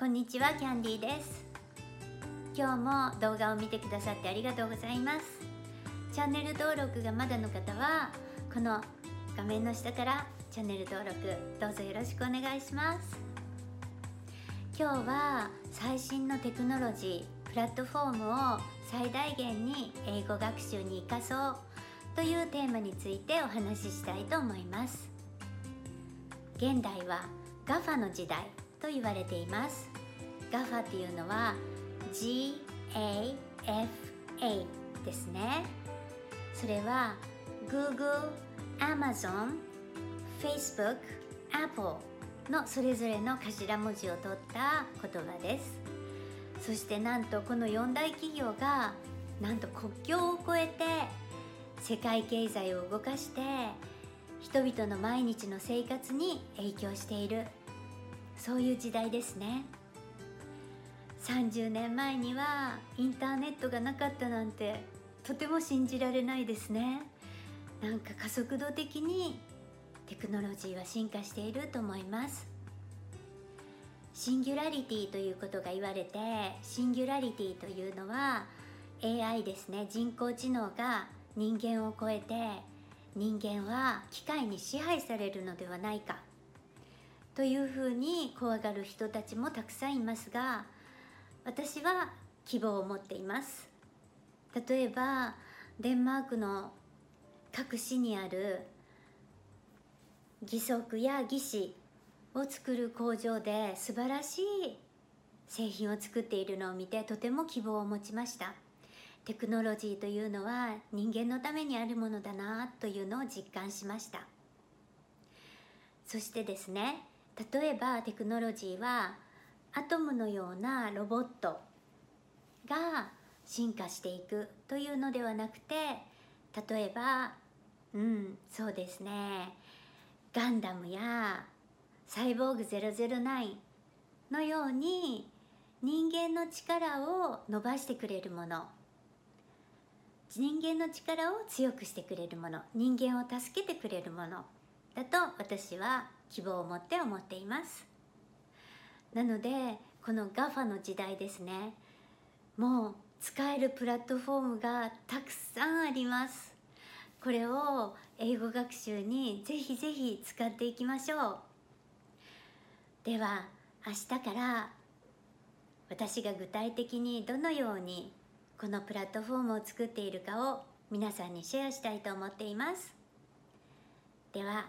こんにちはキャンディーです。今日も動画を見てくださってありがとうございます。チャンネル登録がまだの方はこの画面の下からチャンネル登録どうぞよろしくお願いします。今日は最新のテクノロジープラットフォームを最大限に英語学習に生かそうというテーマについてお話ししたいと思います。現代は GAFA の時代と言われています。GAFA っていうのは GAFA ですね。それは Google、Amazon、Facebook、Apple のそれぞれの頭文字を取った言葉です。そしてなんとこの4大企業がなんと国境を越えて世界経済を動かして人々の毎日の生活に影響している。そういう時代ですね。30年前にはインターネットがなかったなんてとても信じられないですね。なんか加速度的にテクノロジーは進化していると思います。シンギュラリティということが言われてシンギュラリティというのは AI ですね。人工知能が人間を超えて人間は機械に支配されるのではないかというふうに怖がる人たちもたくさんいますが私は希望を持っています。例えばデンマークの各市にある義足や義肢を作る工場で素晴らしい製品を作っているのを見てとても希望を持ちました。テクノロジーというのは人間のためにあるものだなというのを実感しました。そしてですね例えばテクノロジーはアトムのようなロボットが進化していくというのではなくて例えばうんそうですね。ガンダムやサイボーグ009のように人間の力を伸ばしてくれるもの人間の力を強くしてくれるもの人間を助けてくれるものだと私は希望を持って思っています。なのでこの GAFA の時代ですね。もう使えるプラットフォームがたくさんあります。これを英語学習にぜひぜひ使っていきましょう。では明日から私が具体的にどのようにこのプラットフォームを作っているかを皆さんにシェアしたいと思っています。では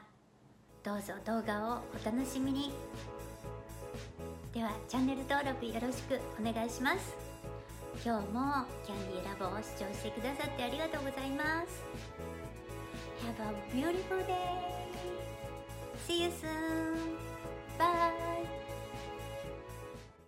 どうぞ動画をお楽しみに。ではチャンネル登録よろしくお願いします今日もキャンディーラボを視聴してくださってありがとうございます Have a beautiful day! See you soon! Bye!